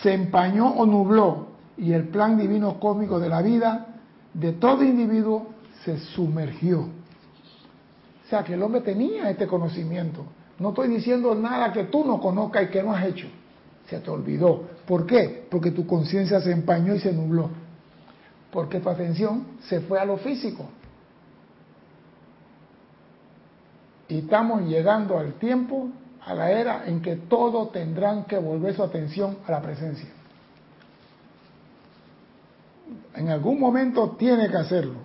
se empañó o nubló y el plan divino cósmico de la vida de todo individuo se sumergió. O sea que el hombre tenía este conocimiento, no estoy diciendo nada que tú no conozcas y que no has hecho. Se te olvidó. ¿Por qué? Porque tu conciencia se empañó y se nubló. Porque tu atención se fue a lo físico. Y estamos llegando al tiempo, a la era en que todos tendrán que volver su atención a la presencia. En algún momento tiene que hacerlo.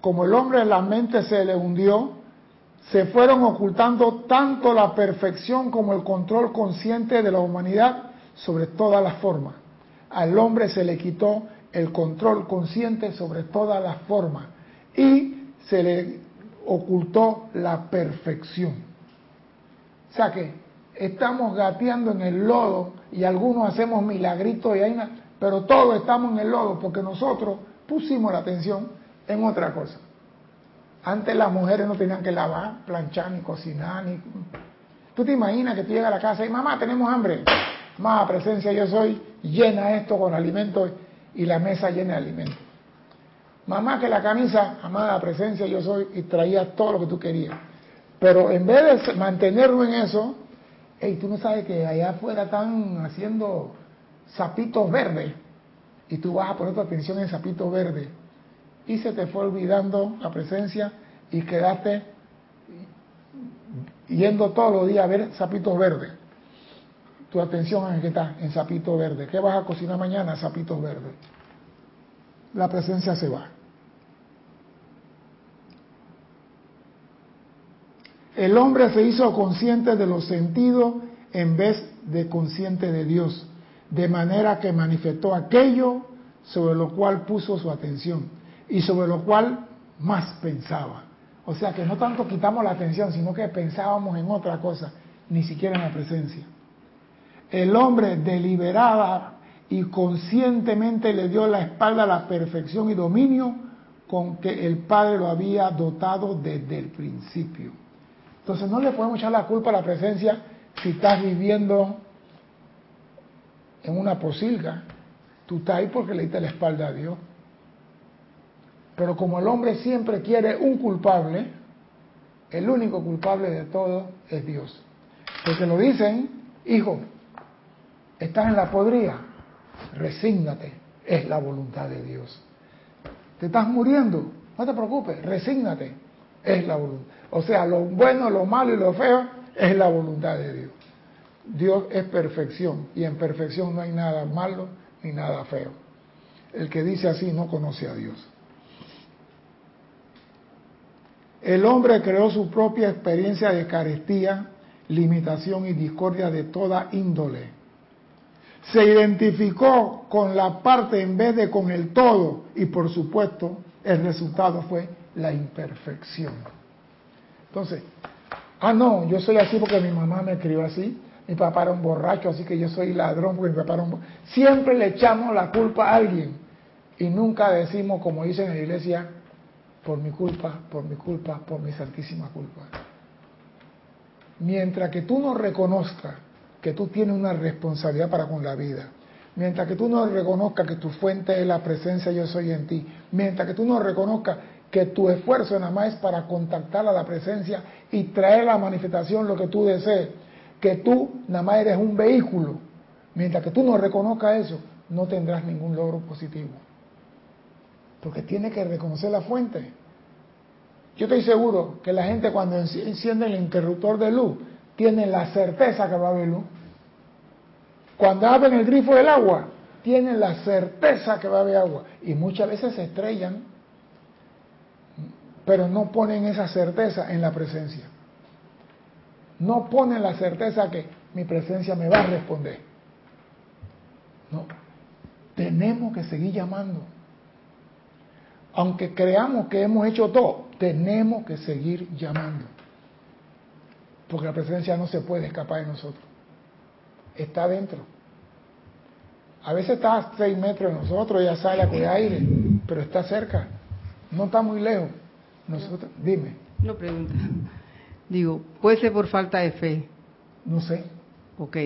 Como el hombre en la mente se le hundió, se fueron ocultando tanto la perfección como el control consciente de la humanidad sobre todas las formas. Al hombre se le quitó el control consciente sobre todas las formas y se le ocultó la perfección. O sea que estamos gateando en el lodo y algunos hacemos milagritos y hay pero todos estamos en el lodo porque nosotros pusimos la atención en otra cosa. Antes las mujeres no tenían que lavar, planchar, ni cocinar, ni... Tú te imaginas que tú llegas a la casa y mamá, tenemos hambre. Más presencia yo soy, llena esto con alimentos y la mesa llena de alimentos. Mamá, que la camisa, amada presencia yo soy, y traía todo lo que tú querías. Pero en vez de mantenerlo en eso, hey, tú no sabes que allá afuera están haciendo sapitos verdes y tú vas a poner tu atención en sapitos verdes y se te fue olvidando la presencia y quedaste yendo todos los días a ver sapitos verdes. Tu atención en que está, en sapito verde. ¿Qué vas a cocinar mañana? Sapitos verdes. La presencia se va. El hombre se hizo consciente de los sentidos en vez de consciente de Dios, de manera que manifestó aquello sobre lo cual puso su atención y sobre lo cual más pensaba. O sea que no tanto quitamos la atención, sino que pensábamos en otra cosa, ni siquiera en la presencia. El hombre deliberaba y conscientemente le dio la espalda a la perfección y dominio con que el Padre lo había dotado desde el principio. Entonces no le podemos echar la culpa a la presencia si estás viviendo en una posilga. Tú estás ahí porque le diste la espalda a Dios. Pero como el hombre siempre quiere un culpable, el único culpable de todo es Dios. Porque lo dicen, hijo, estás en la podría, resígnate, es la voluntad de Dios. Te estás muriendo, no te preocupes, resígnate, es la voluntad. O sea, lo bueno, lo malo y lo feo es la voluntad de Dios. Dios es perfección y en perfección no hay nada malo ni nada feo. El que dice así no conoce a Dios. El hombre creó su propia experiencia de carestía, limitación y discordia de toda índole. Se identificó con la parte en vez de con el todo y por supuesto el resultado fue la imperfección. Entonces, ah no, yo soy así porque mi mamá me crió así, mi papá era un borracho, así que yo soy ladrón porque mi papá era un Siempre le echamos la culpa a alguien y nunca decimos, como dicen en la iglesia, por mi culpa, por mi culpa, por mi santísima culpa. Mientras que tú no reconozcas que tú tienes una responsabilidad para con la vida, mientras que tú no reconozcas que tu fuente es la presencia yo soy en ti, mientras que tú no reconozcas que tu esfuerzo nada más es para contactar a la presencia y traer a la manifestación lo que tú desees, que tú nada más eres un vehículo, mientras que tú no reconozcas eso, no tendrás ningún logro positivo. Porque tiene que reconocer la fuente. Yo estoy seguro que la gente cuando enciende el interruptor de luz tiene la certeza que va a haber luz. Cuando abren el grifo del agua, tienen la certeza que va a haber agua. Y muchas veces se estrellan, pero no ponen esa certeza en la presencia. No ponen la certeza que mi presencia me va a responder. No. Tenemos que seguir llamando aunque creamos que hemos hecho todo, tenemos que seguir llamando. Porque la presencia no se puede escapar de nosotros. Está dentro. A veces está a seis metros de nosotros, ya sale a aire, pero está cerca. No está muy lejos. Nosotros, dime. No pregunta. Digo, ¿puede ser por falta de fe? No sé. Ok,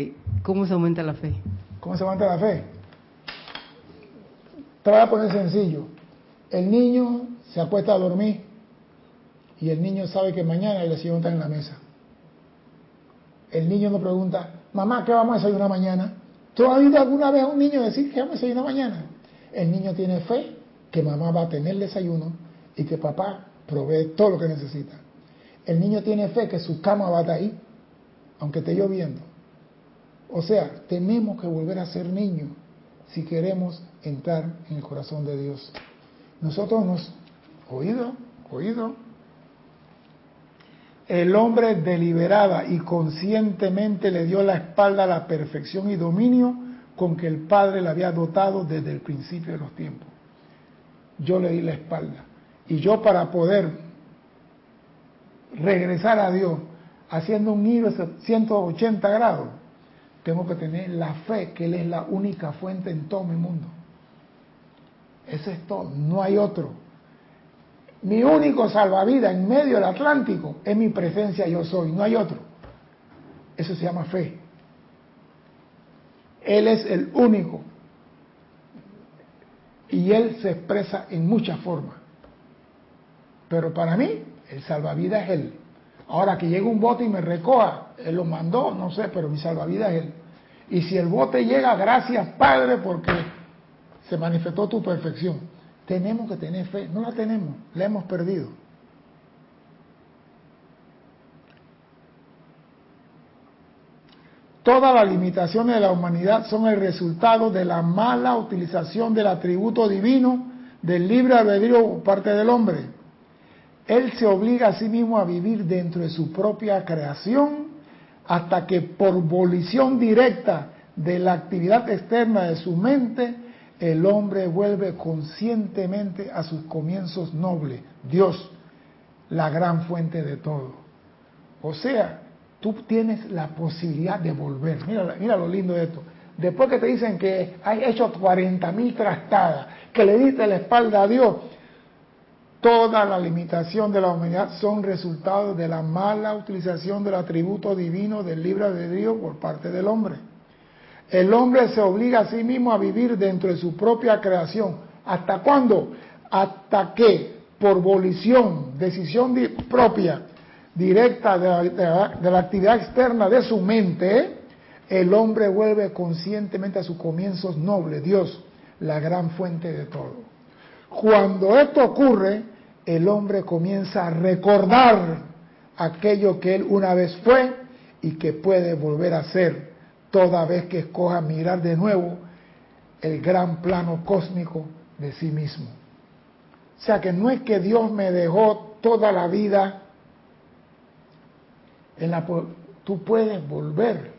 ¿cómo se aumenta la fe? ¿Cómo se aumenta la fe? Te voy a poner sencillo. El niño se acuesta a dormir y el niño sabe que mañana el desayuno está en la mesa. El niño no pregunta, mamá, ¿qué vamos a desayunar mañana? ¿Tú has oído alguna vez a un niño decir que vamos a desayunar mañana? El niño tiene fe que mamá va a tener desayuno y que papá provee todo lo que necesita. El niño tiene fe que su cama va a estar ahí, aunque esté lloviendo. O sea, tenemos que volver a ser niños si queremos entrar en el corazón de Dios. Nosotros nos, oído, oído, el hombre deliberada y conscientemente le dio la espalda a la perfección y dominio con que el Padre le había dotado desde el principio de los tiempos. Yo le di la espalda. Y yo para poder regresar a Dios haciendo un giro de 180 grados, tengo que tener la fe que Él es la única fuente en todo mi mundo. Ese es todo, no hay otro. Mi único salvavidas en medio del Atlántico es mi presencia yo soy, no hay otro. Eso se llama fe. Él es el único. Y Él se expresa en muchas formas. Pero para mí, el salvavidas es Él. Ahora que llega un bote y me recoja, Él lo mandó, no sé, pero mi salvavidas es Él. Y si el bote llega, gracias Padre, porque se manifestó tu perfección. Tenemos que tener fe, no la tenemos, la hemos perdido. Todas las limitaciones de la humanidad son el resultado de la mala utilización del atributo divino del libre albedrío por parte del hombre. Él se obliga a sí mismo a vivir dentro de su propia creación hasta que por volición directa de la actividad externa de su mente el hombre vuelve conscientemente a sus comienzos nobles, Dios, la gran fuente de todo. O sea, tú tienes la posibilidad de volver, mira, mira lo lindo de esto, después que te dicen que hay hecho 40 mil trastadas, que le diste la espalda a Dios, toda la limitación de la humanidad son resultados de la mala utilización del atributo divino del libre de Dios por parte del hombre. El hombre se obliga a sí mismo a vivir dentro de su propia creación. ¿Hasta cuándo? Hasta que, por volición, decisión propia, directa de la, actividad externa de su mente, el hombre vuelve conscientemente a sus comienzos nobles, Dios, la gran fuente de todo. Cuando esto ocurre, el hombre comienza a recordar aquello que él una vez fue y que puede volver a ser toda vez que escoja mirar de nuevo el gran plano cósmico de sí mismo. O sea que no es que Dios me dejó toda la vida en la tú puedes volver.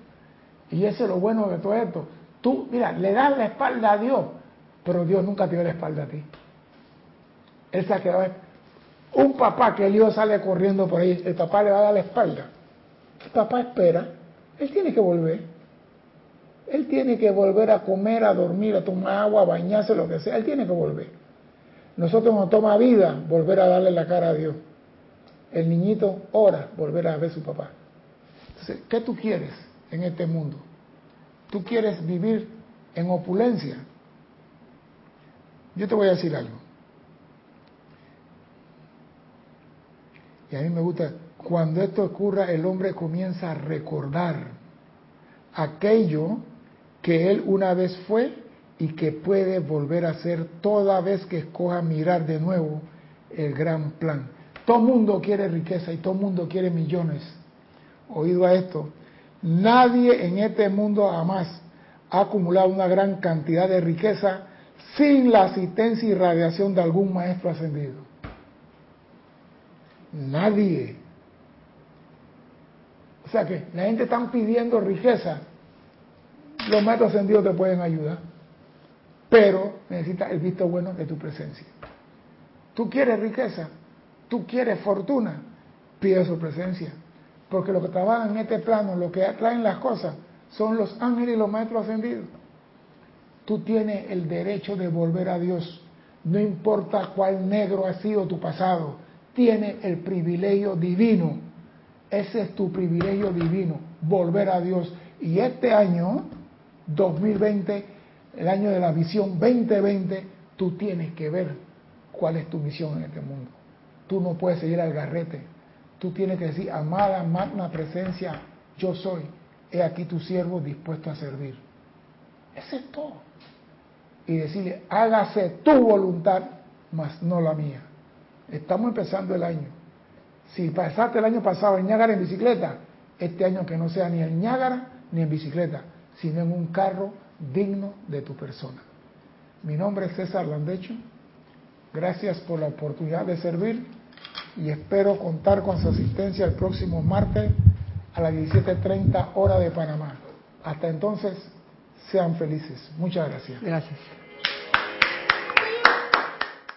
Y eso es lo bueno de todo esto. Tú, mira, le das la espalda a Dios, pero Dios nunca te dio la espalda a ti. Él se ha quedado. Un papá que el hijo sale corriendo por ahí, el papá le va a dar la espalda. El papá espera, él tiene que volver. Él tiene que volver a comer, a dormir, a tomar agua, a bañarse, lo que sea. Él tiene que volver. Nosotros nos toma vida volver a darle la cara a Dios. El niñito ora volver a ver a su papá. Entonces, ¿qué tú quieres en este mundo? ¿Tú quieres vivir en opulencia? Yo te voy a decir algo. Y a mí me gusta, cuando esto ocurra, el hombre comienza a recordar aquello que él una vez fue y que puede volver a ser toda vez que escoja mirar de nuevo el gran plan. Todo mundo quiere riqueza y todo mundo quiere millones. Oído a esto, nadie en este mundo jamás ha acumulado una gran cantidad de riqueza sin la asistencia y radiación de algún maestro ascendido. Nadie. O sea que la gente está pidiendo riqueza los maestros ascendidos te pueden ayudar, pero necesitas el visto bueno de tu presencia. Tú quieres riqueza, tú quieres fortuna, pide su presencia. Porque lo que trabajan en este plano, lo que atraen las cosas, son los ángeles y los maestros ascendidos. Tú tienes el derecho de volver a Dios. No importa cuál negro ha sido tu pasado, tienes el privilegio divino. Ese es tu privilegio divino, volver a Dios. Y este año 2020, el año de la visión 2020, tú tienes que ver cuál es tu misión en este mundo. Tú no puedes seguir al garrete. Tú tienes que decir, amada magna presencia, yo soy. He aquí tu siervo dispuesto a servir. Ese es todo. Y decirle, hágase tu voluntad, mas no la mía. Estamos empezando el año. Si pasaste el año pasado en Ñágara en bicicleta, este año que no sea ni en Ñágara ni en bicicleta, sino en un carro digno de tu persona. Mi nombre es César Landecho. Gracias por la oportunidad de servir y espero contar con su asistencia el próximo martes a las 17.30 hora de Panamá. Hasta entonces, sean felices. Muchas gracias. Gracias.